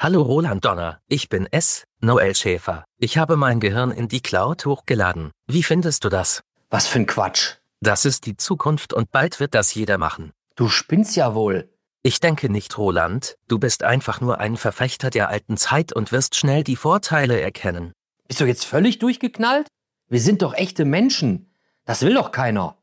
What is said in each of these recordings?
Hallo Roland Donner, ich bin S. Noel Schäfer. Ich habe mein Gehirn in die Cloud hochgeladen. Wie findest du das? Was für ein Quatsch. Das ist die Zukunft und bald wird das jeder machen. Du spinnst ja wohl. Ich denke nicht, Roland. Du bist einfach nur ein Verfechter der alten Zeit und wirst schnell die Vorteile erkennen. Bist du jetzt völlig durchgeknallt? Wir sind doch echte Menschen. Das will doch keiner.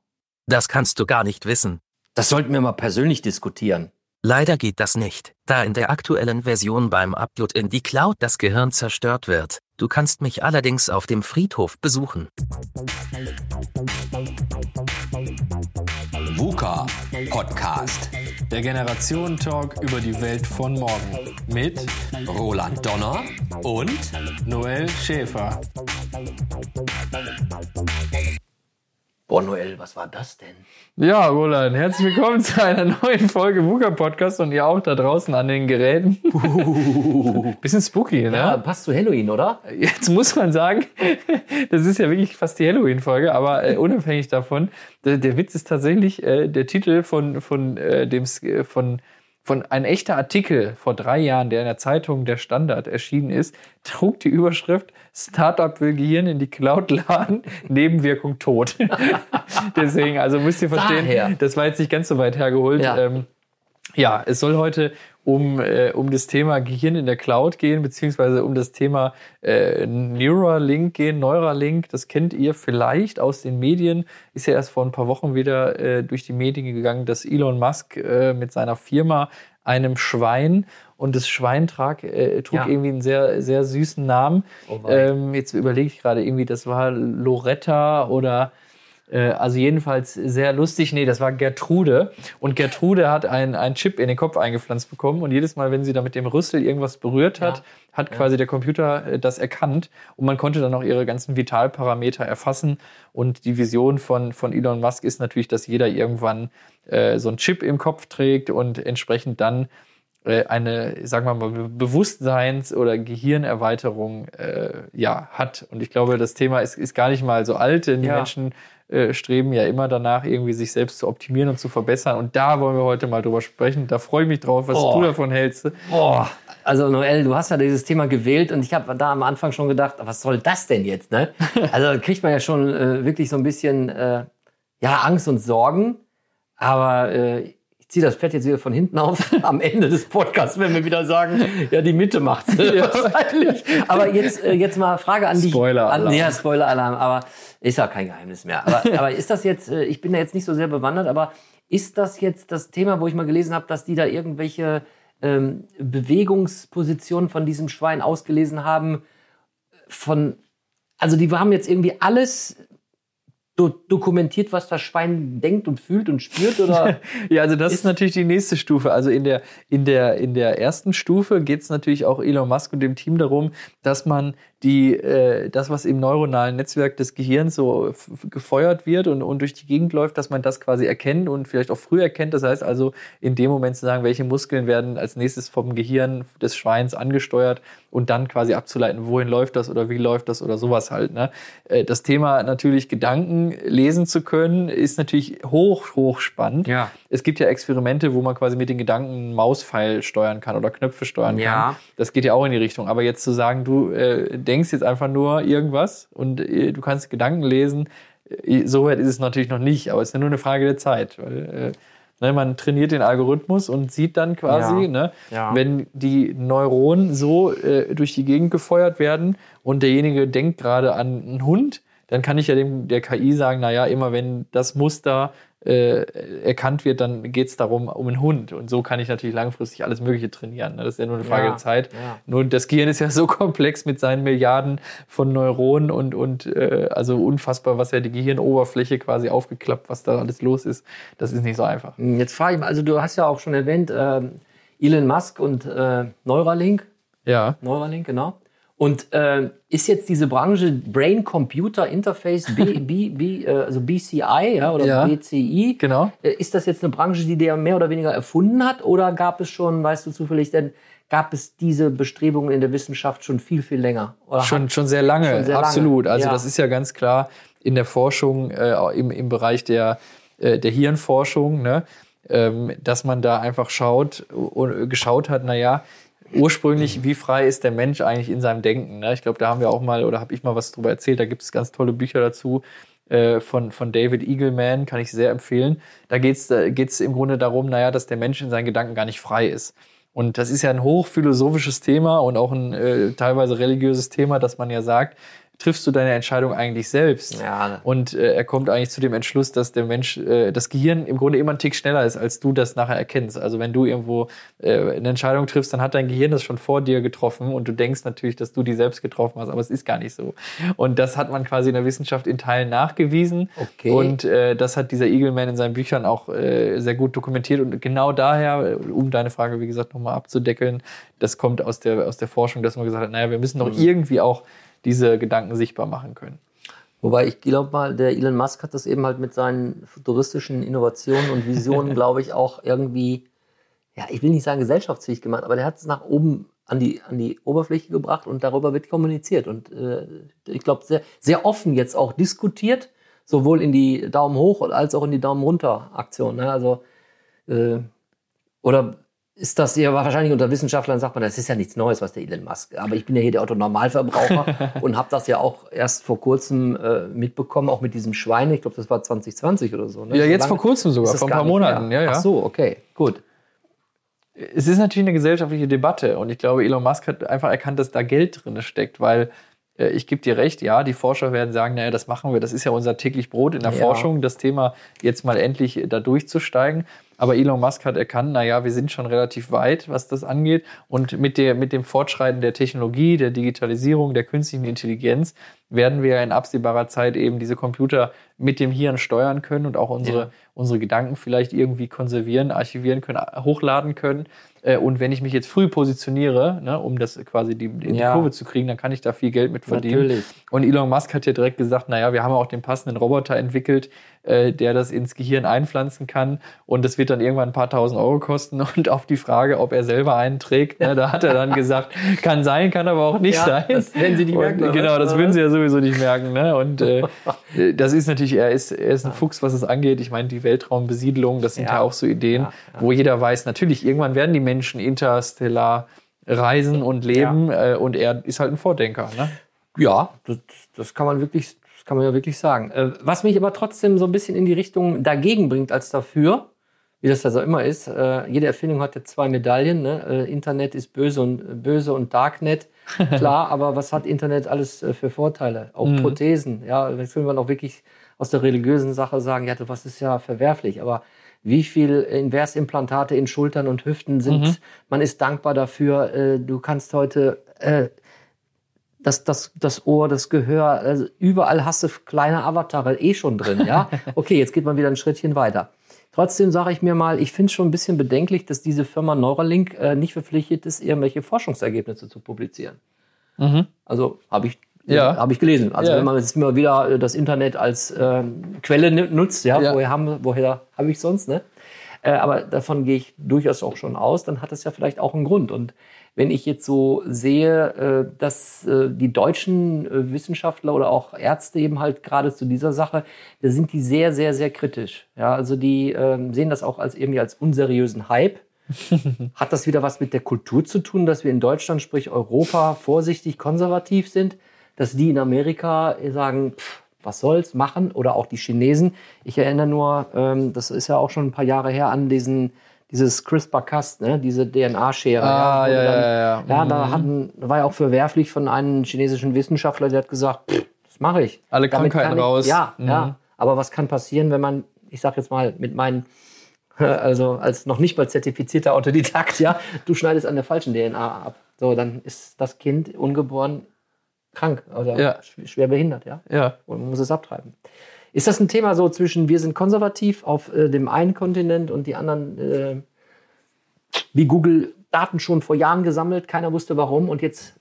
Das kannst du gar nicht wissen. Das sollten wir mal persönlich diskutieren. Leider geht das nicht, da in der aktuellen Version beim Upload in die Cloud das Gehirn zerstört wird. Du kannst mich allerdings auf dem Friedhof besuchen. VUCA Podcast. Der Generationen-Talk über die Welt von morgen. Mit Roland Donner und Noel Schäfer. Boah, Noel, was war das denn? Ja, Roland, herzlich willkommen zu einer neuen Folge VUCA Podcast und ihr auch da draußen an den Geräten. Bisschen spooky, ne? Ja, passt zu Halloween, oder? Jetzt muss man sagen, das ist ja wirklich fast die Halloween-Folge, aber äh, unabhängig davon, der, der, Witz ist tatsächlich äh, der Titel von, von äh, dem von von ein echter Artikel vor drei Jahren, der in der Zeitung Der Standard erschienen ist, trug die Überschrift Startup will Gehirn in die Cloud laden, Nebenwirkung tot. Deswegen, also müsst ihr verstehen, Daher. das war jetzt nicht ganz so weit hergeholt. Ja, ähm, ja es soll heute um, äh, um das Thema Gehirn in der Cloud gehen, beziehungsweise um das Thema äh, Neuralink gehen. Neuralink, das kennt ihr vielleicht aus den Medien, ist ja erst vor ein paar Wochen wieder äh, durch die Medien gegangen, dass Elon Musk äh, mit seiner Firma einem Schwein und das Schwein trag, äh, trug ja. irgendwie einen sehr, sehr süßen Namen. Oh ähm, jetzt überlege ich gerade irgendwie, das war Loretta oder also jedenfalls sehr lustig. Nee, das war Gertrude. Und Gertrude hat einen Chip in den Kopf eingepflanzt bekommen. Und jedes Mal, wenn sie da mit dem Rüssel irgendwas berührt hat, ja. hat ja. quasi der Computer äh, das erkannt. Und man konnte dann auch ihre ganzen Vitalparameter erfassen. Und die Vision von, von Elon Musk ist natürlich, dass jeder irgendwann äh, so einen Chip im Kopf trägt und entsprechend dann äh, eine, sagen wir mal, Bewusstseins- oder Gehirnerweiterung äh, ja, hat. Und ich glaube, das Thema ist, ist gar nicht mal so alt, denn die ja. Menschen äh, streben ja immer danach, irgendwie sich selbst zu optimieren und zu verbessern. Und da wollen wir heute mal drüber sprechen. Da freue ich mich drauf, was oh. du davon hältst. Oh. Also Noel, du hast ja dieses Thema gewählt und ich habe da am Anfang schon gedacht, was soll das denn jetzt? Ne? Also kriegt man ja schon äh, wirklich so ein bisschen äh, ja Angst und Sorgen. Aber äh, ich ziehe das Pferd jetzt wieder von hinten auf. Am Ende des Podcasts werden wir wieder sagen, ja, die Mitte macht's ja. wahrscheinlich. Aber jetzt, äh, jetzt mal Frage an dich. Spoiler-Alarm. Ja, Spoiler-Alarm. Aber ist ja kein Geheimnis mehr. Aber, aber ist das jetzt, äh, ich bin da jetzt nicht so sehr bewandert, aber ist das jetzt das Thema, wo ich mal gelesen habe, dass die da irgendwelche ähm, Bewegungspositionen von diesem Schwein ausgelesen haben? Von, also die haben jetzt irgendwie alles do dokumentiert, was das Schwein denkt und fühlt und spürt? Oder ja, also das ist, ist, natürlich die nächste Stufe. Also in der, in der, in der ersten Stufe geht es natürlich auch Elon Musk und dem Team darum, dass man die, äh, das, was im neuronalen Netzwerk des Gehirns so gefeuert wird und, und durch die Gegend läuft, dass man das quasi erkennt und vielleicht auch früh erkennt. Das heißt also, in dem Moment zu sagen, welche Muskeln werden als nächstes vom Gehirn des Schweins angesteuert und dann quasi abzuleiten, wohin läuft das oder wie läuft das oder sowas halt. Ne? Äh, das Thema natürlich Gedanken lesen zu können, ist natürlich hoch, hoch spannend. Ja. Es gibt ja Experimente, wo man quasi mit den Gedanken Mauspfeil steuern kann oder Knöpfe steuern ja. kann. Das geht ja auch in die Richtung. Aber jetzt zu sagen, du äh, denkst jetzt einfach nur irgendwas und äh, du kannst Gedanken lesen. Äh, so weit ist es natürlich noch nicht, aber es ist ja nur eine Frage der Zeit. Weil, äh, ne, man trainiert den Algorithmus und sieht dann quasi, ja. Ne, ja. wenn die Neuronen so äh, durch die Gegend gefeuert werden und derjenige denkt gerade an einen Hund, dann kann ich ja dem der KI sagen, naja, immer wenn das Muster äh, erkannt wird, dann geht es darum, um einen Hund. Und so kann ich natürlich langfristig alles Mögliche trainieren. Ne? Das ist ja nur eine Frage ja, der Zeit. Ja. Nur das Gehirn ist ja so komplex mit seinen Milliarden von Neuronen und, und äh, also unfassbar, was ja die Gehirnoberfläche quasi aufgeklappt, was da alles los ist. Das ist nicht so einfach. Hm, jetzt frage ich mal, also du hast ja auch schon erwähnt, äh, Elon Musk und äh, Neuralink. Ja. Neuralink, genau. Und äh, ist jetzt diese Branche Brain Computer Interface, B, B, B, äh, also BCI ja, oder ja, BCI, genau. Äh, ist das jetzt eine Branche, die der mehr oder weniger erfunden hat? Oder gab es schon, weißt du zufällig, denn gab es diese Bestrebungen in der Wissenschaft schon viel, viel länger? Oder schon, schon sehr lange, schon sehr absolut. Lange. Also ja. das ist ja ganz klar in der Forschung, äh, im, im Bereich der, äh, der Hirnforschung, ne? ähm, dass man da einfach schaut und geschaut hat, naja, ursprünglich, wie frei ist der Mensch eigentlich in seinem Denken? Ne? Ich glaube, da haben wir auch mal oder habe ich mal was drüber erzählt. Da gibt es ganz tolle Bücher dazu äh, von, von David Eagleman, kann ich sehr empfehlen. Da geht es da geht's im Grunde darum, naja, dass der Mensch in seinen Gedanken gar nicht frei ist. Und das ist ja ein hochphilosophisches Thema und auch ein äh, teilweise religiöses Thema, dass man ja sagt, triffst du deine Entscheidung eigentlich selbst. Ja. Und äh, er kommt eigentlich zu dem Entschluss, dass der Mensch, äh, das Gehirn im Grunde immer einen Tick schneller ist, als du das nachher erkennst. Also wenn du irgendwo äh, eine Entscheidung triffst, dann hat dein Gehirn das schon vor dir getroffen und du denkst natürlich, dass du die selbst getroffen hast, aber es ist gar nicht so. Und das hat man quasi in der Wissenschaft in Teilen nachgewiesen. Okay. Und äh, das hat dieser Eagleman in seinen Büchern auch äh, sehr gut dokumentiert. Und genau daher, um deine Frage, wie gesagt, nochmal abzudeckeln, das kommt aus der, aus der Forschung, dass man gesagt hat, naja, wir müssen doch irgendwie auch diese Gedanken sichtbar machen können. Wobei ich glaube mal, der Elon Musk hat das eben halt mit seinen futuristischen Innovationen und Visionen, glaube ich, auch irgendwie, ja, ich will nicht sagen gesellschaftsfähig gemacht, aber der hat es nach oben an die, an die Oberfläche gebracht und darüber wird kommuniziert. Und äh, ich glaube, sehr, sehr offen jetzt auch diskutiert, sowohl in die Daumen hoch als auch in die Daumen runter Aktion. Ne? Also, äh, oder ist das ja wahrscheinlich unter Wissenschaftlern sagt man, das ist ja nichts Neues, was der Elon Musk. Aber ich bin ja hier der Autonormalverbraucher und habe das ja auch erst vor kurzem äh, mitbekommen, auch mit diesem Schweine. Ich glaube, das war 2020 oder so. Ne? Ja, jetzt vor kurzem sogar, vor ein paar Monaten. Ja, ja. Ach so, okay, gut. es ist natürlich eine gesellschaftliche Debatte und ich glaube, Elon Musk hat einfach erkannt, dass da Geld drin steckt, weil äh, ich gebe dir recht, ja, die Forscher werden sagen, naja, das machen wir, das ist ja unser täglich Brot in der Ja. Forschung, das Thema jetzt mal endlich da durchzusteigen. Aber Elon Musk hat erkannt, naja, wir sind schon relativ weit, was das angeht. Und mit, der, mit dem Fortschreiten der Technologie, der Digitalisierung, der künstlichen Intelligenz werden wir in absehbarer Zeit eben diese Computer mit dem Hirn steuern können und auch unsere, Ja. unsere Gedanken vielleicht irgendwie konservieren, archivieren können, hochladen können. Äh, Und wenn ich mich jetzt früh positioniere, ne, um das quasi die, die Ja. Kurve zu kriegen, dann kann ich da viel Geld mit verdienen. Natürlich. Und Elon Musk hat ja direkt gesagt, naja, wir haben auch den passenden Roboter entwickelt, äh, der das ins Gehirn einpflanzen kann. Und das wird dann irgendwann ein paar tausend Euro kosten. Und auf die Frage, ob er selber einen trägt, ne, da hat er dann gesagt, kann sein, kann aber auch nicht Ja, sein. das werden Sie nicht Und, merken, Genau, das würden Sie ja sowieso nicht merken. Ne? Und äh, das ist natürlich, er ist, er ist ein Fuchs, was es angeht. Ich meine, die Weltraumbesiedlung, das sind ja, Ja. auch so Ideen, Ja, ja. wo jeder weiß, natürlich, irgendwann werden die Menschen interstellar reisen und leben. Äh, und er ist halt ein Vordenker. Ne? Ja, das, das kann man wirklich, das kann man ja wirklich sagen. Äh, was mich aber trotzdem so ein bisschen in die Richtung dagegen bringt als dafür, wie das also immer ist. Äh, jede Erfindung hat ja zwei Medaillen. Ne? Äh, Internet ist böse und böse und Darknet. Klar, aber was hat Internet alles äh, für Vorteile? Auch Prothesen. Ja, jetzt will man auch wirklich aus der religiösen Sache sagen, ja, was ist ja verwerflich, aber wie viel Inversimplantate in Schultern und Hüften sind, man ist dankbar dafür. Äh, du kannst heute äh, das, das, das Ohr, das Gehör, also überall hast du kleine Avatare eh schon drin, ja. Okay, jetzt geht man wieder ein Schrittchen weiter. Trotzdem sage ich mir mal, ich finde es schon ein bisschen bedenklich, dass diese Firma Neuralink äh, nicht verpflichtet ist, irgendwelche Forschungsergebnisse zu publizieren. Also habe ich, Ja. habe ich gelesen. Also Ja. wenn man jetzt immer wieder äh, das Internet als ähm, Quelle nu- nutzt, ja, Ja. woher haben, woher habe ich sonst, ne? Äh, aber davon gehe ich durchaus auch schon aus, dann hat es ja vielleicht auch einen Grund. Und wenn ich jetzt so sehe, äh, dass äh, die deutschen äh, Wissenschaftler oder auch Ärzte eben halt gerade zu dieser Sache, da sind die sehr, sehr, sehr kritisch. Ja, also die ähm, sehen das auch als irgendwie als unseriösen Hype. Hat das wieder was mit der Kultur zu tun, dass wir in Deutschland, sprich Europa, vorsichtig konservativ sind, dass die in Amerika sagen, pff, was soll's machen? Oder auch die Chinesen. Ich erinnere nur, ähm, das ist ja auch schon ein paar Jahre her, an diesen, dieses CRISPR-Cas, ne? diese DNA-Schere. Ah, wo ja, dann- ja, ja. ja, da hatten, war ja auch verwerflich von einem chinesischen Wissenschaftler, der hat gesagt, pff, das mache ich. Alle Damit Krankheiten ich, raus. Ja, Mhm. ja. Aber was kann passieren, wenn man, ich sag jetzt mal, mit meinen, also als noch nicht mal zertifizierter Autodidakt, ja, du schneidest an der falschen DNA ab. So, dann ist das Kind ungeboren krank oder Ja. sch- schwer behindert, ja. Ja. Und man muss es abtreiben. Ist das ein Thema so zwischen wir sind konservativ auf äh, dem einen Kontinent und die anderen, äh, wie Google Daten schon vor Jahren gesammelt, keiner wusste warum und jetzt,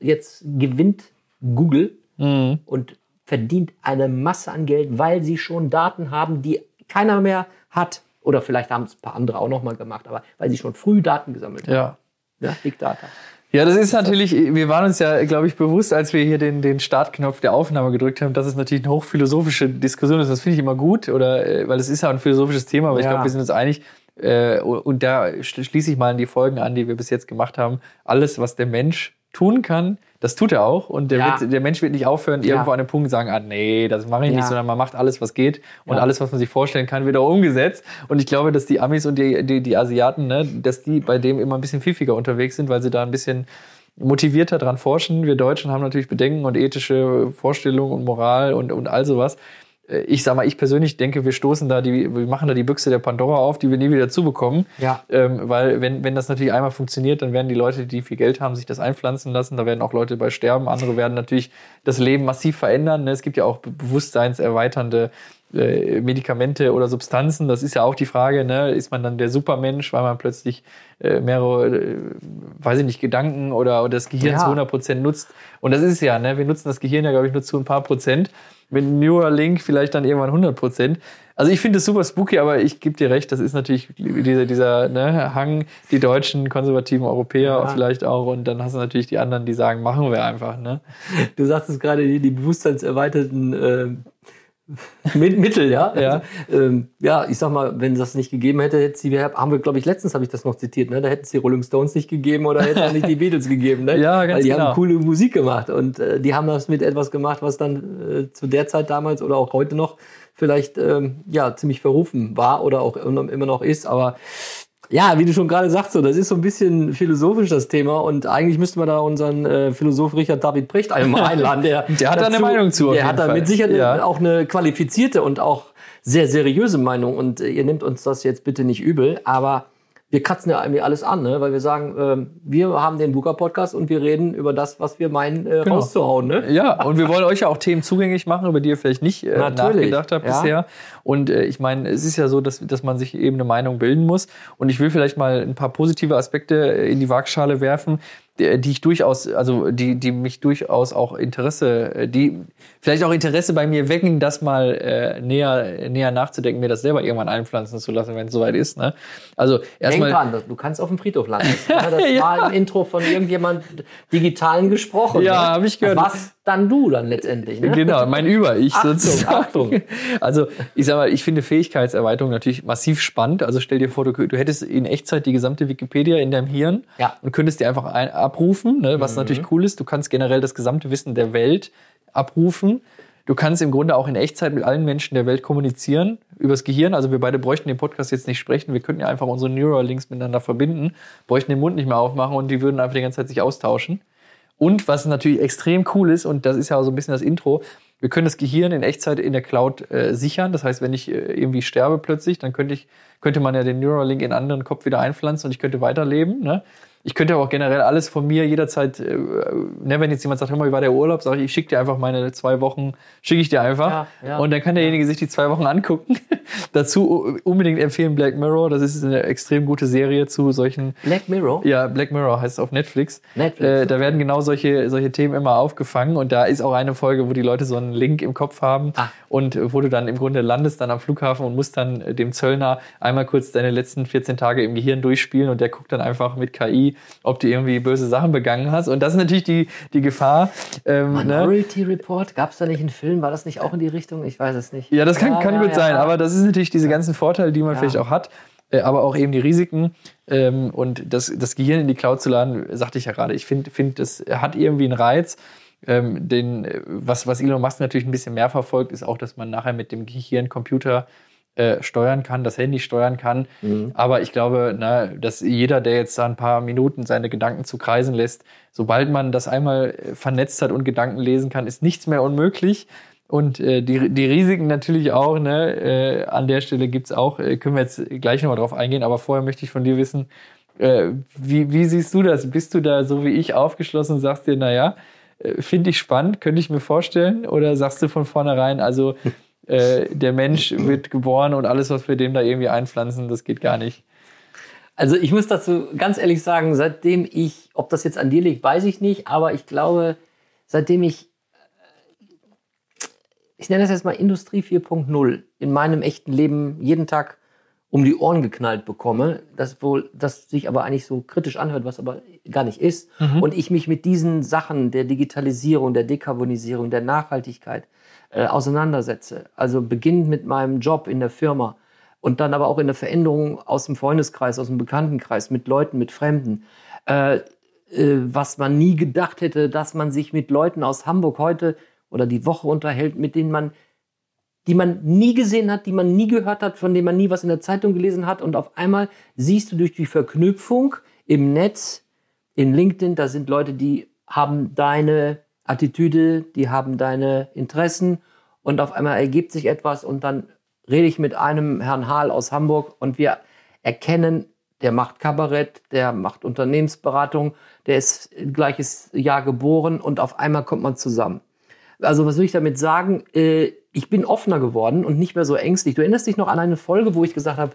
jetzt gewinnt Google Mhm. und verdient eine Masse an Geld, weil sie schon Daten haben, die keiner mehr hat. Oder vielleicht haben es ein paar andere auch noch mal gemacht, aber weil sie schon früh Daten gesammelt haben. Ja. Ja, Big Data. Ja, das ist natürlich, wir waren uns ja, glaube ich, bewusst, als wir hier den, den Startknopf der Aufnahme gedrückt haben, dass es natürlich eine hochphilosophische Diskussion ist. Das finde ich immer gut, oder, äh, weil es ist ja ein philosophisches Thema, aber ich Ja. glaube, wir sind uns einig, äh, und da schl- schließe ich mal an die Folgen an, die wir bis jetzt gemacht haben. Alles, was der Mensch tun kann, das tut er auch. Und der, Ja. wird, der Mensch wird nicht aufhören, Ja. irgendwo an einem Punkt sagen, ah nee, das mache ich nicht, Ja. sondern man macht alles, was geht. Und alles, was man sich vorstellen kann, wird auch umgesetzt. Und ich glaube, dass die Amis und die, die, die Asiaten, ne, dass die bei dem immer ein bisschen pfiffiger unterwegs sind, weil sie da ein bisschen motivierter dran forschen. Wir Deutschen haben natürlich Bedenken und ethische Vorstellungen und Moral und, und all sowas. Äh, Ich sag mal, ich persönlich denke, wir stoßen da die, wir machen da die Büchse der Pandora auf, die wir nie wieder zubekommen. Ja. Ähm, weil wenn, wenn das natürlich einmal funktioniert, dann werden die Leute, die viel Geld haben, sich das einpflanzen lassen. Da werden auch Leute bei sterben. Andere werden natürlich das Leben massiv verändern. ne? Es gibt ja auch be- bewusstseinserweiternde äh, Medikamente oder Substanzen. Das ist ja auch die Frage, ne? ist man dann der Supermensch, weil man plötzlich äh, mehrere, äh, weiß ich nicht, Gedanken oder, oder das Gehirn Ja. zu 100 Prozent nutzt. Und das ist es ja, ne? wir nutzen das Gehirn ja, glaube ich, nur zu ein paar Prozent. Mit Neuralink vielleicht dann irgendwann 100 Prozent. Also ich finde es super spooky, aber ich gebe dir recht, das ist natürlich dieser, dieser ne, Hang, die deutschen konservativen Europäer Ja. vielleicht auch. Und dann hast du natürlich die anderen, die sagen, machen wir einfach. Ne? Du sagst es gerade, die, die bewusstseinserweiterten äh, Mit- Mittel, ja. Ja. Also, ähm, ja, ich sag mal, wenn das nicht gegeben hätte, hätte sie, haben wir, glaube ich, letztens habe ich das noch zitiert, ne? Da hätten es die Rolling Stones nicht gegeben oder hätten es nicht die Beatles gegeben, ne? Ja, ganz Weil die genau. haben coole Musik gemacht und äh, die haben das mit etwas gemacht, was dann äh, zu der Zeit damals oder auch heute noch vielleicht ähm, ja ziemlich verrufen war oder auch immer noch ist, aber ja, wie du schon gerade sagst, so, das ist so ein bisschen philosophisch das Thema und eigentlich müssten wir da unseren äh, Philosoph Richard David Brecht einmal einladen. Der, Der hat da eine Meinung zu, Der hat da mit Sicherheit Ja. auch eine qualifizierte und auch sehr seriöse Meinung und äh, ihr nehmt uns das jetzt bitte nicht übel, aber wir kratzen ja irgendwie alles an, ne? weil wir sagen, ähm, wir haben den Buka-Podcast und wir reden über das, was wir meinen, äh, Genau. rauszuhauen. Ne? Ja, und wir wollen euch ja auch Themen zugänglich machen, über die ihr vielleicht nicht äh, Natürlich, nachgedacht habt ja. bisher. Und äh, ich meine, es ist ja so, dass, dass man sich eben eine Meinung bilden muss. Und ich will vielleicht mal ein paar positive Aspekte in die Waagschale werfen, die, die ich durchaus, also die, die mich durchaus auch Interesse, äh, die vielleicht auch Interesse bei mir wecken, das mal äh, näher, näher nachzudenken, mir das selber irgendwann einpflanzen zu lassen, wenn es soweit ist. Ne? Also Denk erstmal. dran, das- du kannst auf dem Friedhof landen. Ja, das war im Intro von irgendjemand Digitalen gesprochen. Ja, ne? hab ich gehört. Was dann du dann letztendlich. Ne? Genau, mein Über-Ich Achtung, sozusagen. Achtung. Also, ich sag mal, ich finde Fähigkeitserweiterung natürlich massiv spannend. Also stell dir vor, du, du hättest in Echtzeit die gesamte Wikipedia in deinem Hirn Ja. und könntest die einfach ein, abrufen, ne, was natürlich cool ist. Du kannst generell das gesamte Wissen der Welt abrufen. Du kannst im Grunde auch in Echtzeit mit allen Menschen der Welt kommunizieren übers Gehirn. Also wir beide bräuchten den Podcast jetzt nicht sprechen. Wir könnten ja einfach unsere Neuralinks miteinander verbinden, bräuchten den Mund nicht mehr aufmachen und die würden einfach die ganze Zeit sich austauschen. Und was natürlich extrem cool ist, und das ist ja so ein bisschen das Intro, wir können das Gehirn in Echtzeit in der Cloud äh, sichern. Das heißt, wenn ich äh, irgendwie sterbe plötzlich, dann könnte, ich, könnte man ja den Neuralink in einen anderen Kopf wieder einpflanzen und ich könnte weiterleben. Ne? Ich könnte aber auch generell alles von mir jederzeit, äh, ne, wenn jetzt jemand sagt, hör mal, wie war der Urlaub, sage ich, ich schicke dir einfach meine zwei Wochen, schicke ich dir einfach. Ja, ja. und dann kann derjenige sich die zwei Wochen angucken. Dazu unbedingt empfehlen Black Mirror. Das ist eine extrem gute Serie zu solchen Black Mirror. ja, Black Mirror heißt es auf Netflix. Netflix. Äh, da werden genau solche, solche Themen immer aufgefangen und da ist auch eine Folge, wo die Leute so einen Link im Kopf haben Ah. und äh, wo du dann im Grunde landest dann am Flughafen und musst dann äh, dem Zöllner einmal kurz deine letzten 14 Tage im Gehirn durchspielen und der guckt dann einfach mit KI, ob du irgendwie böse Sachen begangen hast. Und das ist natürlich die, die Gefahr. Ähm, ne? Minority Report, gab es da nicht einen Film? War das nicht auch in die Richtung? Ich weiß es nicht. Ja, das kann, kann ja, gut ja, sein, ja. aber das ist natürlich diese ganzen Vorteile, die man Ja. vielleicht auch hat, äh, aber auch eben die Risiken. Ähm, und das, das Gehirn in die Cloud zu laden, sagte ich ja gerade, ich finde, find, das hat irgendwie einen Reiz. Ähm, den, äh, was, was Elon Musk natürlich ein bisschen mehr verfolgt, ist auch, dass man nachher mit dem Gehirn Computer äh, steuern kann, das Handy steuern kann. Mhm. Aber ich glaube, na, dass jeder, der jetzt da ein paar Minuten seine Gedanken zu kreisen lässt, sobald man das einmal äh, vernetzt hat und Gedanken lesen kann, ist nichts mehr unmöglich. Und äh, die, die Risiken natürlich auch, ne, äh, an der Stelle gibt's auch, äh, können wir jetzt gleich nochmal drauf eingehen, aber vorher möchte ich von dir wissen, äh, wie, wie siehst du das? Bist du da so wie ich aufgeschlossen und sagst dir, naja, äh, finde ich spannend, könnte ich mir vorstellen? Oder sagst du von vornherein, also äh, der Mensch wird geboren und alles, was wir dem da irgendwie einpflanzen, das geht gar nicht? Also ich muss dazu ganz ehrlich sagen, seitdem ich, ob das jetzt an dir liegt, weiß ich nicht, aber ich glaube, seitdem ich, äh, ich nenne das jetzt mal Industrie 4.0 in meinem echten Leben jeden Tag um die Ohren geknallt bekomme, das wohl, das sich aber eigentlich so kritisch anhört, was aber gar nicht ist, und ich mich mit diesen Sachen der Digitalisierung, der Dekarbonisierung, der Nachhaltigkeit äh, auseinandersetze. Also beginnend mit meinem Job in der Firma, und dann aber auch in der Veränderung aus dem Freundeskreis, aus dem Bekanntenkreis, mit Leuten, mit Fremden. Äh, äh, was man nie gedacht hätte, dass man sich mit Leuten aus Hamburg heute oder die Woche unterhält, mit denen man, die man nie gesehen hat, die man nie gehört hat, von denen man nie was in der Zeitung gelesen hat. Und auf einmal siehst du durch die Verknüpfung im Netz, in LinkedIn, da sind Leute, die haben deine Attitüde, die haben deine Interessen und auf einmal ergibt sich etwas und dann rede ich mit einem Herrn Hahl aus Hamburg und wir erkennen, der macht Kabarett, der macht Unternehmensberatung, der ist gleiches Jahr geboren und auf einmal kommt man zusammen. Also was will ich damit sagen? Äh, ich bin offener geworden und nicht mehr so ängstlich. Du erinnerst dich noch an eine Folge, wo ich gesagt habe,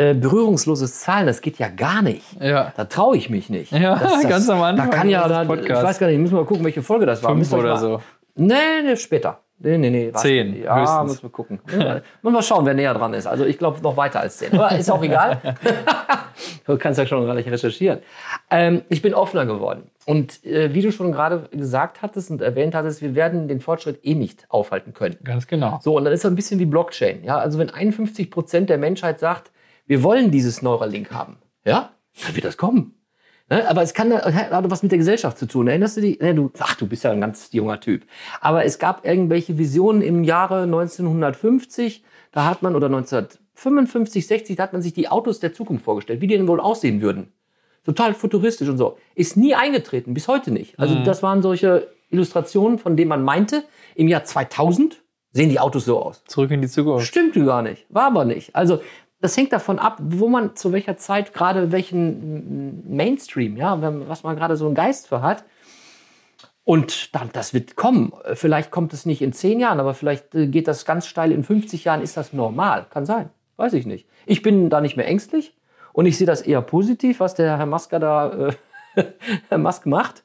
äh, berührungsloses Zahlen, das geht ja gar nicht. Ja. Da traue ich mich nicht. Ja, das, das, ganz am Anfang Da kann ja, da, ich weiß gar nicht, müssen wir mal gucken, welche Folge das war. Fünf oder mal- so. Nee, nee, später. Nee, nee, nee. warte. Zehn, Ja, höchstens. müssen wir gucken. Ja, Muss mal schauen, wer näher dran ist. Also ich glaube noch weiter als zehn. Aber ist auch egal. du kannst ja schon gleich recherchieren. Ähm, ich bin offener geworden. Und äh, wie du schon gerade gesagt hattest und erwähnt hattest, wir werden den Fortschritt eh nicht aufhalten können. Ganz genau. So, und dann ist es ein bisschen wie Blockchain. Ja, also wenn 51 Prozent der Menschheit sagt, wir wollen dieses Neuralink haben, ja, dann wird das kommen. Ne? Aber es kann hat was mit der Gesellschaft zu tun. Erinnerst du dich? Ne, du, ach, du bist ja ein ganz junger Typ. Aber es gab irgendwelche Visionen im Jahre 1950, da hat man, oder 1955, 60, da hat man sich die Autos der Zukunft vorgestellt, wie die denn wohl aussehen würden. Total futuristisch und so. Ist nie eingetreten, bis heute nicht. Also das waren solche Illustrationen, von denen man meinte, im Jahr 2000 sehen die Autos so aus. Zurück in die Zukunft. Stimmte gar nicht, war aber nicht. Also das hängt davon ab, wo man zu welcher Zeit gerade welchen Mainstream, ja, was man gerade so einen Geist für hat. Und dann, das wird kommen. Vielleicht kommt es nicht in zehn Jahren, aber vielleicht äh, geht das ganz steil in 50 Jahren. Ist das normal? Kann sein. Weiß ich nicht. Ich bin da nicht mehr ängstlich und ich sehe das eher positiv, was der Herr Masker da, äh, Herr Musk macht.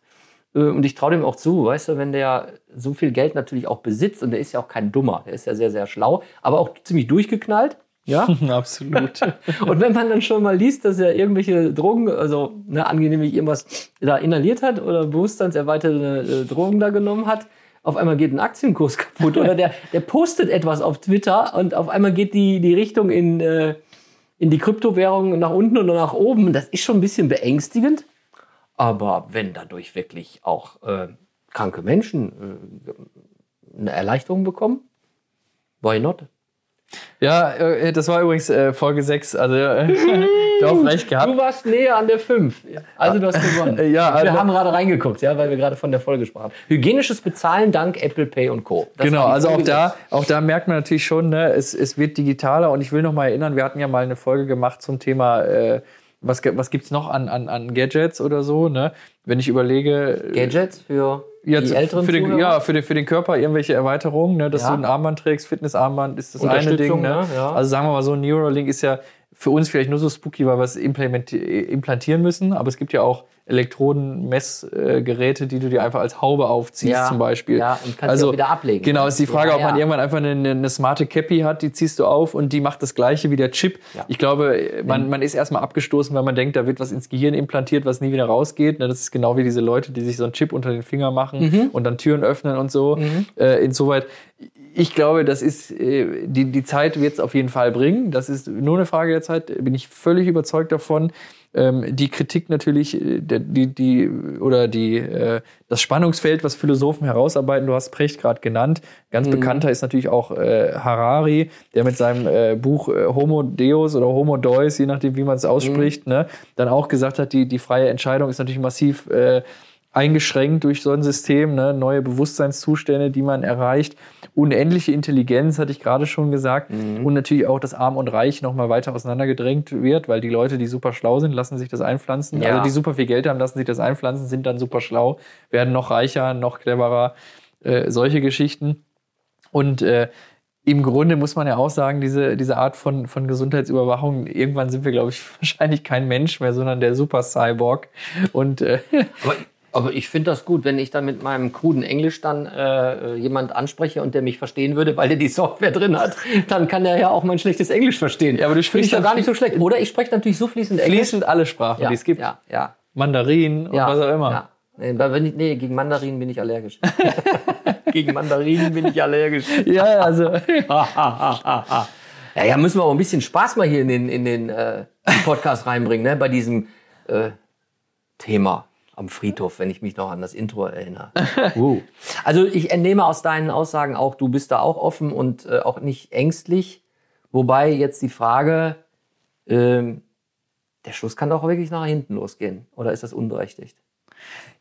Äh, Und ich traue dem auch zu, weißt du, wenn der so viel Geld natürlich auch besitzt und der ist ja auch kein Dummer, der ist ja sehr, sehr schlau, aber auch ziemlich durchgeknallt. Ja. Absolut. Und wenn man dann schon mal liest, dass er irgendwelche Drogen, also ne, angeblich irgendwas da inhaliert hat oder bewusstseinserweiterte äh, Drogen da genommen hat, auf einmal geht ein Aktienkurs kaputt oder der, der postet etwas auf Twitter und auf einmal geht die, die Richtung in, äh, in die Kryptowährung nach unten oder nach oben. Das ist schon ein bisschen beängstigend. Aber wenn dadurch wirklich auch äh, kranke Menschen äh, eine Erleichterung bekommen, why not? Ja, äh, das war übrigens äh, Folge 6. Also, äh, du hast recht gehabt. Du warst näher an der 5. Also du hast gewonnen. Ja, wir also- haben gerade reingeguckt, ja, weil wir gerade von der Folge sprachen. Hygienisches Bezahlen dank Apple Pay und Co. Das genau, also auch da, auch da merkt man natürlich schon, ne, es, es wird digitaler und ich will noch mal erinnern, wir hatten ja mal eine Folge gemacht zum Thema, äh, was, was gibt's noch an, an, an Gadgets oder so, ne? Wenn ich überlege, Gadgets für ja, die älteren für den, Zuhörer? ja, für den, für den Körper irgendwelche Erweiterungen, ne, dass Ja. du ein Armband trägst, Fitnessarmband ist das eine Ding. Ne? ne, ja. Also sagen wir mal so, Neuralink ist ja für uns vielleicht nur so spooky, weil wir es implantieren müssen, aber es gibt ja auch Elektroden-Messgeräte, die du dir einfach als Haube aufziehst Ja, zum Beispiel. ja, und kannst sie auch wieder ablegen. Genau, ist die Frage, Ja, ob man irgendwann einfach eine, eine smarte Cappy hat, die ziehst du auf und die macht das gleiche wie der Chip. Ich glaube, man, man ist erstmal abgestoßen, weil man denkt, da wird was ins Gehirn implantiert, was nie wieder rausgeht. Ne, Das ist genau wie diese Leute, die sich so einen Chip unter den Finger machen Mhm. und dann Türen öffnen und so. Äh, insoweit, ich glaube, das ist, äh, die, die Zeit wird es auf jeden Fall bringen. Das ist nur eine Frage der Zeit, bin ich völlig überzeugt davon. Ähm, die Kritik natürlich, äh, die, die, oder die, äh, das Spannungsfeld, was Philosophen herausarbeiten, du hast Precht gerade genannt. Ganz bekannter ist natürlich auch Harari, der mit seinem Buch Homo Deus oder Homo Deus, je nachdem, wie man es ausspricht, ne, dann auch gesagt hat, die, die freie Entscheidung ist natürlich massiv äh, eingeschränkt durch so ein System, ne? neue Bewusstseinszustände, die man erreicht, unendliche Intelligenz, hatte ich gerade schon gesagt, und natürlich auch, dass Arm und Reich noch mal weiter auseinandergedrängt wird, weil die Leute, die super schlau sind, lassen sich das einpflanzen. Ja. Also die super viel Geld haben, lassen sich das einpflanzen, sind dann super schlau, werden noch reicher, noch cleverer, äh, solche Geschichten. Und äh, im Grunde muss man ja auch sagen, diese, diese Art von, von Gesundheitsüberwachung, irgendwann sind wir, glaube ich, wahrscheinlich kein Mensch mehr, sondern der Super-Cyborg. Und äh, Aber, ich finde das gut, wenn ich dann mit meinem kruden Englisch dann äh, jemand anspreche und der mich verstehen würde, weil der die Software drin hat, dann kann er ja auch mein schlechtes Englisch verstehen. Ja, aber du sprichst ich ja gar nicht so schlecht. Oder ich spreche natürlich so fließend Englisch. fließend alle Sprachen, ja, die es gibt. Ja, ja. Mandarin und ja, was auch immer. Ja. Nee, nee, gegen Mandarinen bin ich allergisch. gegen Mandarinen bin ich allergisch. Ja, also Ja, ja, müssen wir auch ein bisschen Spaß mal hier in den, in den äh, Podcast reinbringen, ne? bei diesem äh, Thema am Friedhof, wenn ich mich noch an das Intro erinnere. uh. Also ich entnehme aus deinen Aussagen auch, du bist da auch offen und äh, auch nicht ängstlich. Wobei jetzt die Frage, ähm, der Schuss kann doch wirklich nach hinten losgehen. Oder ist das unberechtigt?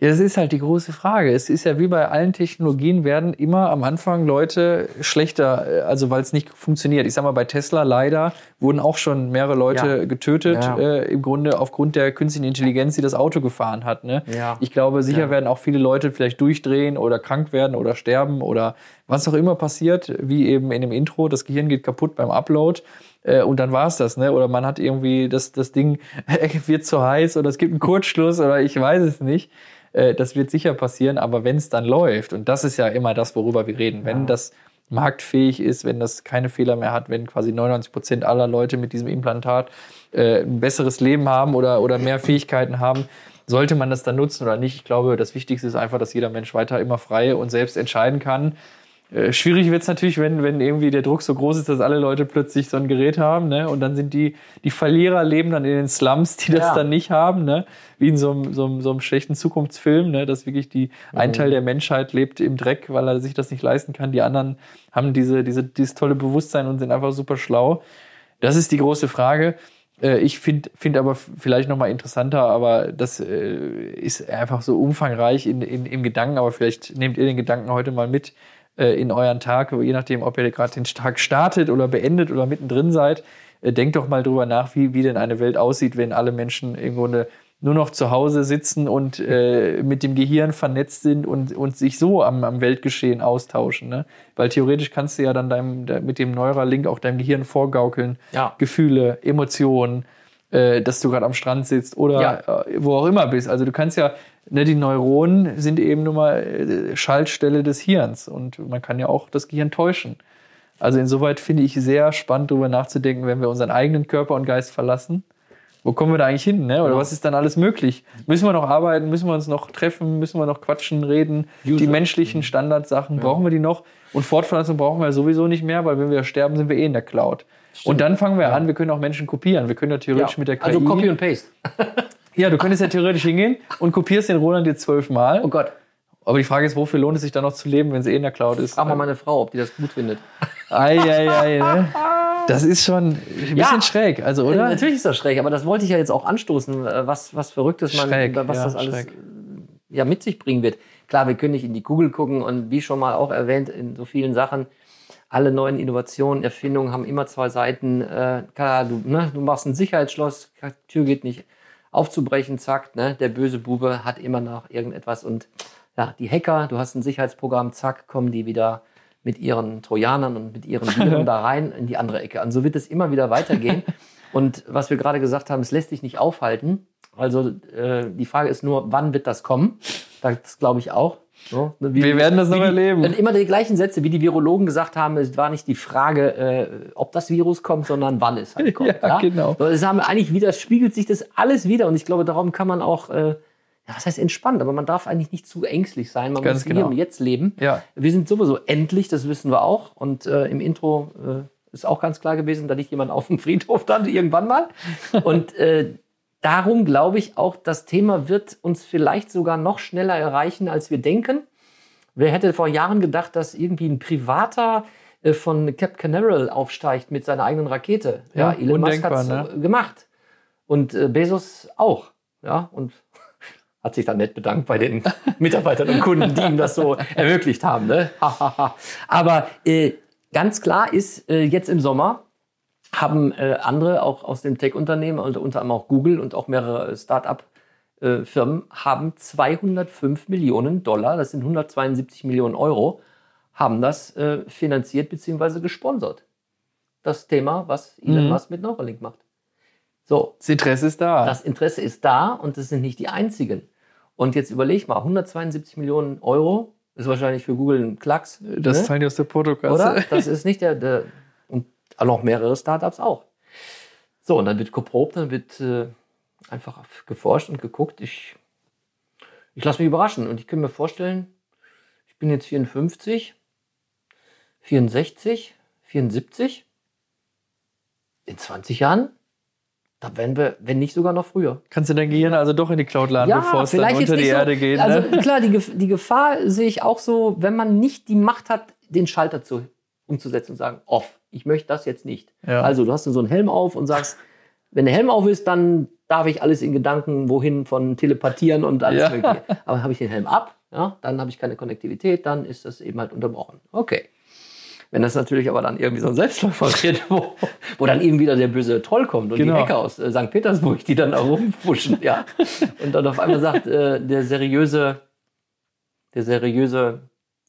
Ja, das ist halt die große Frage. Es ist ja wie bei allen Technologien werden immer am Anfang Leute schlechter, äh, also weil es nicht funktioniert. Ich sag mal, bei Tesla leider wurden auch schon mehrere Leute Ja. getötet, Ja. äh, im Grunde aufgrund der künstlichen Intelligenz, die das Auto gefahren hat. Ne? Ja. Ich glaube, sicher werden auch viele Leute vielleicht durchdrehen oder krank werden oder sterben oder was auch immer passiert, wie eben in dem Intro, das Gehirn geht kaputt beim Upload. Äh, und dann war's das, ne? Oder man hat irgendwie das, das Ding wird zu heiß oder es gibt einen Kurzschluss oder ich weiß es nicht. Äh, das wird sicher passieren, aber wenn es dann läuft, und das ist ja immer das, worüber wir reden, wenn das marktfähig ist, wenn das keine Fehler mehr hat, wenn quasi 99 Prozent aller Leute mit diesem Implantat äh, ein besseres Leben haben oder, oder mehr Fähigkeiten haben, sollte man das dann nutzen oder nicht? Ich glaube, das Wichtigste ist einfach, dass jeder Mensch weiter immer frei und selbst entscheiden kann. Äh, Schwierig wird es natürlich, wenn, wenn irgendwie der Druck so groß ist, dass alle Leute plötzlich so ein Gerät haben, ne? Und dann sind die, die Verlierer leben dann in den Slums, die das Ja. dann nicht haben, ne? Wie in so einem, so einem, so einem schlechten Zukunftsfilm, ne? Dass wirklich die, ein Teil der Menschheit lebt im Dreck, weil er sich das nicht leisten kann. Die anderen haben diese, diese, dieses tolle Bewusstsein und sind einfach super schlau. Das ist die große Frage. Äh, Ich finde find aber vielleicht nochmal interessanter, aber das äh, ist einfach so umfangreich in, in, im Gedanken, aber vielleicht nehmt ihr den Gedanken heute mal mit äh, in euren Tag, je nachdem, ob ihr gerade den Tag startet oder beendet oder mittendrin seid. Äh, Denkt doch mal drüber nach, wie, wie denn eine Welt aussieht, wenn alle Menschen im Grunde nur noch zu Hause sitzen und äh, mit dem Gehirn vernetzt sind und, und sich so am, am Weltgeschehen austauschen. Ne? Weil theoretisch kannst du ja dann deinem, de, mit dem Neuralink auch deinem Gehirn vorgaukeln, Ja. Gefühle, Emotionen, äh, dass du gerade am Strand sitzt oder Ja. äh, wo auch immer bist. Also du kannst ja, ne, die Neuronen sind eben nur mal äh, Schaltstelle des Hirns und man kann ja auch das Gehirn täuschen. Also insoweit finde ich sehr spannend, darüber nachzudenken, wenn wir unseren eigenen Körper und Geist verlassen. Wo kommen wir da eigentlich hin? Ne? Oder Genau. was ist dann alles möglich? Müssen wir noch arbeiten? Müssen wir uns noch treffen? Müssen wir noch quatschen, reden? Die User. menschlichen Standardsachen, brauchen wir die noch? Und Fortpflanzung brauchen wir sowieso nicht mehr, weil wenn wir sterben, sind wir eh in der Cloud. Und dann fangen wir an, wir können auch Menschen kopieren. Wir können ja theoretisch mit der KI... also Copy und Paste. ja, du könntest ja theoretisch hingehen und kopierst den Roland jetzt zwölfmal. Oh Gott. Aber die Frage ist, wofür lohnt es sich dann noch zu leben, wenn sie eh in der Cloud ist? Frag mal meine Frau, ob die das gut findet. Ei, ei, ei, ne? Das ist schon ein bisschen Ja. schräg, also, Äh, oder? Natürlich ist das schräg, aber das wollte ich ja jetzt auch anstoßen, äh, was, was Verrücktes man, Schräg, was ja, das alles schräg. äh, ja, mit sich bringen wird. Klar, wir können nicht in die Kugel gucken und wie schon mal auch erwähnt, in so vielen Sachen, alle neuen Innovationen, Erfindungen haben immer zwei Seiten. Äh, klar, du, ne, du machst ein Sicherheitsschloss, Tür geht nicht aufzubrechen, zack, ne, der böse Bube hat immer noch irgendetwas und ja, die Hacker, du hast ein Sicherheitsprogramm, zack, kommen die wieder mit ihren Trojanern und mit ihren Viren da rein in die andere Ecke. Und so wird es immer wieder weitergehen. Und was wir gerade gesagt haben, es lässt sich nicht aufhalten. Also äh, die Frage ist nur, wann wird das kommen? Das glaube ich auch. So, wie- Wir werden das noch erleben. Und immer die gleichen Sätze, wie die Virologen gesagt haben, es war nicht die Frage, äh, ob das Virus kommt, sondern wann es halt kommt. Ja, genau. So, es haben eigentlich wieder, spiegelt sich das alles wieder. Und ich glaube, darum kann man auch, äh, ja, was heißt entspannt, aber man darf eigentlich nicht zu ängstlich sein. Man Ganz muss hier genau. und jetzt leben. Ja. Wir sind sowieso endlich, das wissen wir auch. Und äh, im Intro äh, ist auch ganz klar gewesen, da liegt jemand auf dem Friedhof dann irgendwann mal. Und äh, darum glaube ich auch, das Thema wird uns vielleicht sogar noch schneller erreichen, als wir denken. Wer hätte vor Jahren gedacht, dass irgendwie ein Privater äh, von Cap Canaveral aufsteigt mit seiner eigenen Rakete? Ja, Elon Musk hat es ne? gemacht. Und äh, Bezos auch. Ja, und hat sich dann nett bedankt bei den Mitarbeitern und Kunden, die ihm das so ermöglicht haben. Ne? Aber äh, ganz klar ist, äh, jetzt im Sommer haben äh, andere auch aus dem Tech-Unternehmen, und unter anderem auch Google und auch mehrere Start-up-Firmen, haben 205 Millionen Dollar, das sind 172 Millionen Euro, haben das äh, finanziert bzw. gesponsert. Das Thema, was Elon Mhm. Musk mit Neuralink macht. So, Das Interesse ist da. das Interesse ist da und es sind nicht die einzigen. Und jetzt überleg mal, 172 Millionen Euro ist wahrscheinlich für Google ein Klacks. das ne? zahlen die aus der Portokasse. Oder? Das ist nicht der, der noch mehrere Startups auch. So, und dann wird geprobt, dann wird äh, einfach geforscht und geguckt. Ich, ich lasse mich überraschen und ich kann mir vorstellen, ich bin jetzt 54, 64, 74. in 20 Jahren, da werden wir, wenn nicht sogar noch früher. Kannst du dein Gehirn also doch in die Cloud laden, bevor es dann unter die Erde so, geht? Also ne? klar, die, die Gefahr sehe ich auch so, wenn man nicht die Macht hat, den Schalter zu, umzusetzen und sagen, off, ich möchte das jetzt nicht. Ja. Also du hast so einen Helm auf und sagst, wenn der Helm auf ist, dann darf ich alles in Gedanken wohin von telepathieren und alles Ja. mögliche. Aber habe ich den Helm ab, ja, dann habe ich keine Konnektivität, dann ist das eben halt unterbrochen. Okay. Wenn das natürlich aber dann irgendwie so ein Selbstläufer wird, wo, wo dann eben wieder der böse Troll kommt und Genau. die Hacker aus äh, St. Petersburg, die dann da rumfuschen, ja. Und dann auf einmal sagt äh, der seriöse, der seriöse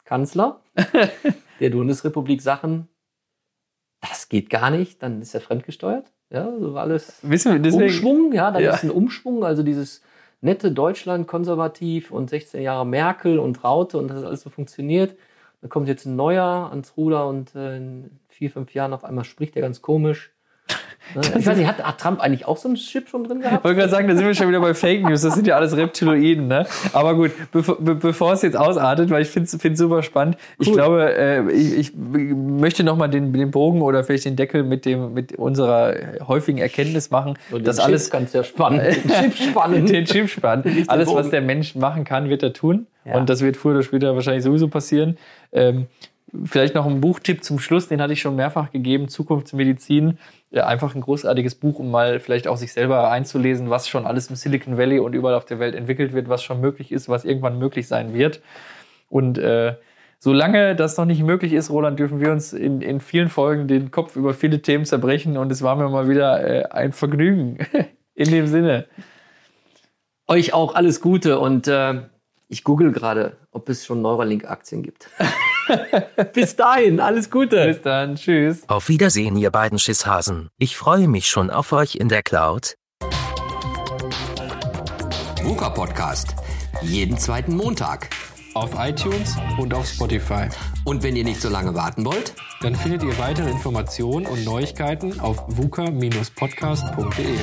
Kanzler der Bundesrepublik Sachen, das geht gar nicht, dann ist er fremdgesteuert. Ja, so alles Wissen wir, deswegen, Umschwung, ja, dann Ja. ist ein Umschwung, also dieses nette Deutschland, konservativ und 16 Jahre Merkel und Raute und das alles so funktioniert. Da kommt jetzt ein neuer ans Ruder und äh, in vier, fünf Jahren auf einmal spricht er ganz komisch. Ne? Ich weiß nicht, hat, hat Trump eigentlich auch so einen Chip schon drin Ich gehabt? wollte gerade sagen, da sind wir schon wieder bei Fake News. Das sind ja alles Reptiloiden, ne? Aber gut, bevor, be bevor es jetzt ausartet, weil ich finde es super spannend. Ich Cool. glaube, äh, ich, ich möchte nochmal den, den Bogen oder vielleicht den Deckel mit dem mit unserer häufigen Erkenntnis machen, Und den alles ganz sehr spannend. Den Chip spannend. den Chip spannend. Alles, was der Mensch machen kann, wird er tun. Ja. Und das wird früher oder später wahrscheinlich sowieso passieren. Ähm, vielleicht noch ein Buchtipp zum Schluss, den hatte ich schon mehrfach gegeben, Zukunftsmedizin. Einfach ein großartiges Buch, um mal vielleicht auch sich selber einzulesen, was schon alles im Silicon Valley und überall auf der Welt entwickelt wird, was schon möglich ist, was irgendwann möglich sein wird. Und äh, solange das noch nicht möglich ist, Roland, dürfen wir uns in, in vielen Folgen den Kopf über viele Themen zerbrechen. Und es war mir mal wieder äh, ein Vergnügen. In dem Sinne. Euch auch alles Gute und äh, ich google gerade, ob es schon Neuralink-Aktien gibt. Bis dahin, alles Gute. Bis dann. Tschüss. Auf Wiedersehen, ihr beiden Schisshasen. Ich freue mich schon auf euch in der Cloud. VUCA Podcast. Jeden zweiten Montag. Auf iTunes und auf Spotify. Und wenn ihr nicht so lange warten wollt, Dann findet ihr weitere Informationen und Neuigkeiten auf vuca-podcast.de.